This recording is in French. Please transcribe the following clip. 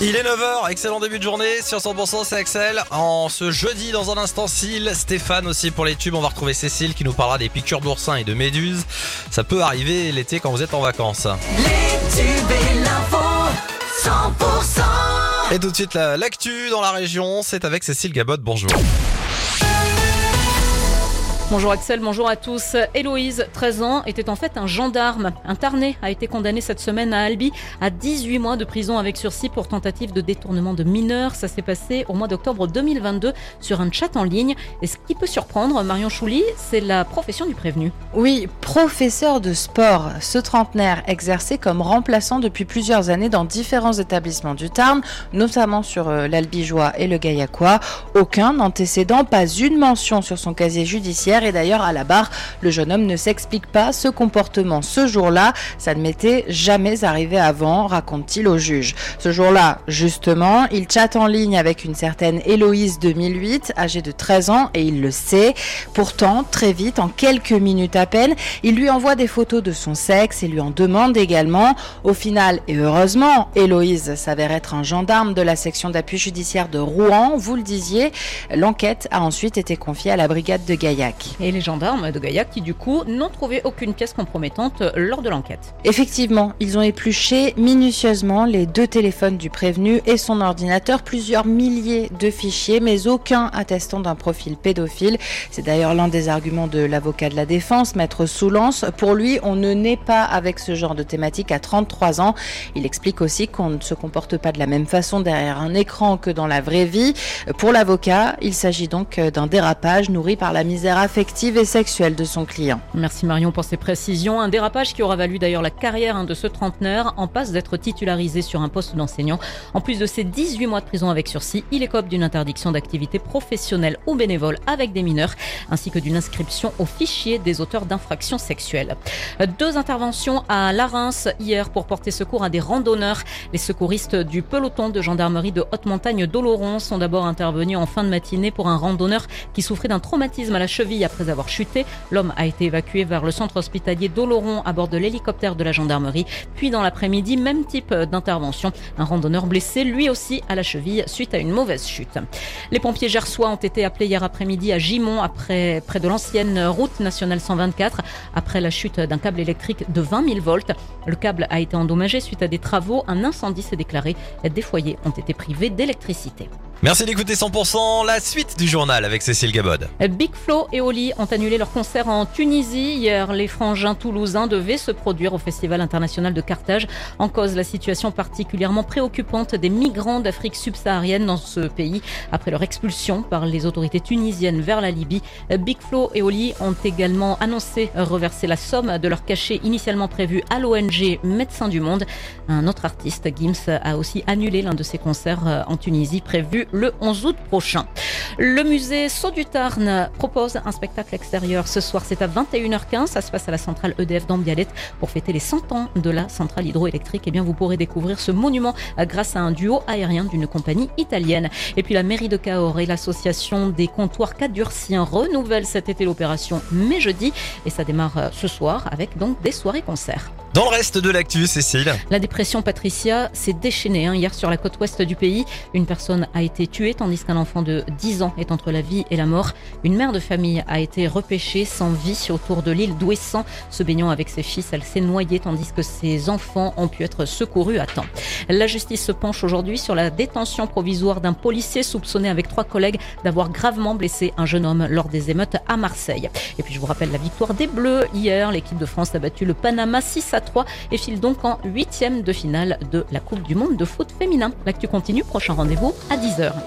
Il est 9h, excellent début de journée sur 100% c'est Axel. En ce jeudi dans un instant Cille, Stéphane aussi pour les tubes, on va retrouver Cécile qui nous parlera des piqûres d'oursins et de méduses. Ça peut arriver l'été quand vous êtes en vacances. Les tubes et l'info, 100%. Et tout de suite la- l'actu dans la région, c'est avec Cécile Gabot, bonjour. Bonjour Axel, bonjour à tous. Héloïse, 13 ans, était en fait un gendarme. Un Tarnais a été condamné cette semaine à Albi à 18 mois de prison avec sursis pour tentative de détournement de mineurs. Ça s'est passé au mois d'octobre 2022 sur un chat en ligne. Et ce qui peut surprendre, Marion Chouli, c'est la profession du prévenu. Oui, professeur de sport. Ce trentenaire exerçait comme remplaçant depuis plusieurs années dans différents établissements du Tarn, notamment sur euh, l'Albigeois et le Gaillacois. Aucun antécédent, pas une mention sur son casier judiciaire. Et d'ailleurs, à la barre, le jeune homme ne s'explique pas ce comportement ce jour-là. Ça ne m'était jamais arrivé avant, raconte-t-il au juge. Ce jour-là, justement, il chatte en ligne avec une certaine Héloïse 2008, âgée de 13 ans, et il le sait. Pourtant, très vite, en quelques minutes à peine, il lui envoie des photos de son sexe et lui en demande également. Au final, et heureusement, Héloïse s'avère être un gendarme de la section d'appui judiciaire de Rouen, vous le disiez. L'enquête a ensuite été confiée à la brigade de Gaillac. Et les gendarmes de Gaillac qui, du coup, n'ont trouvé aucune pièce compromettante lors de l'enquête. Effectivement, ils ont épluché minutieusement les deux téléphones du prévenu et son ordinateur, plusieurs milliers de fichiers, mais aucun attestant d'un profil pédophile. C'est d'ailleurs l'un des arguments de l'avocat de la défense, maître Soulance. Pour lui, on ne naît pas avec ce genre de thématique à 33 ans. Il explique aussi qu'on ne se comporte pas de la même façon derrière un écran que dans la vraie vie. Pour l'avocat, il s'agit donc d'un dérapage nourri par la misère affective et sexuelle de son client. Merci Marion pour ces précisions. Un dérapage qui aura valu d'ailleurs la carrière hein, de ce trentenaire en passe d'être titularisé sur un poste d'enseignant. En plus de ses 18 mois de prison avec sursis, il écope d'une interdiction d'activité professionnelle ou bénévole avec des mineurs, ainsi que d'une inscription au fichier des auteurs d'infractions sexuelles. Deux interventions à Larens hier pour porter secours à des randonneurs. Les secouristes du peloton de gendarmerie de haute montagne d'Oloron sont d'abord intervenus en fin de matinée pour un randonneur qui souffrait d'un traumatisme à la cheville après avoir chuté. L'homme a été évacué vers le centre hospitalier d'Oloron à bord de l'hélicoptère de la gendarmerie. Puis dans l'après-midi, même type d'intervention. Un randonneur blessé, lui aussi, à la cheville suite à une mauvaise chute. Les pompiers gersois ont été appelés hier après-midi à Gimont, près de l'ancienne route nationale 124, après la chute d'un câble électrique de 20 000 volts. Le câble a été endommagé suite à des travaux. Un incendie s'est déclaré. Des foyers ont été privés d'électricité. Merci d'écouter 100%, la suite du journal avec Cécile Gabod. Big Flo et Oli ont annulé leur concert en Tunisie. Hier, les frangins toulousains devaient se produire au Festival international de Carthage. En cause, la situation particulièrement préoccupante des migrants d'Afrique subsaharienne dans ce pays après leur expulsion par les autorités tunisiennes vers la Libye. Big Flo et Oli ont également annoncé reverser la somme de leur cachet initialement prévu à l'ONG Médecins du Monde. Un autre artiste, Gims, a aussi annulé l'un de ses concerts en Tunisie prévu le 11 août prochain. Le musée Saut du Tarn propose un spectacle extérieur ce soir. C'est à 21h15. Ça se passe à la centrale EDF d'Ambialette pour fêter les 100 ans de la centrale hydroélectrique. Eh bien, vous pourrez découvrir ce monument grâce à un duo aérien d'une compagnie italienne. Et puis la mairie de Cahors et l'association des comptoirs cadurciens renouvellent cet été l'opération Mais jeudi et ça démarre ce soir avec donc des soirées-concerts. Dans le reste de l'actu, Cécile? La dépression Patricia s'est déchaînée hein, hier sur la côte ouest du pays. Une personne a été tuée tandis qu'un enfant de 10 ans est entre la vie et la mort. Une mère de famille a été repêchée sans vie autour de l'île d'Ouessant. Se baignant avec ses fils, elle s'est noyée tandis que ses enfants ont pu être secourus à temps. La justice se penche aujourd'hui sur la détention provisoire d'un policier soupçonné avec trois collègues d'avoir gravement blessé un jeune homme lors des émeutes à Marseille. Et puis je vous rappelle la victoire des Bleus hier. L'équipe de France a battu le Panama 6 à 3 et file donc en huitième de finale de la Coupe du Monde de foot féminin. L'actu continue, prochain rendez-vous à 10h heures.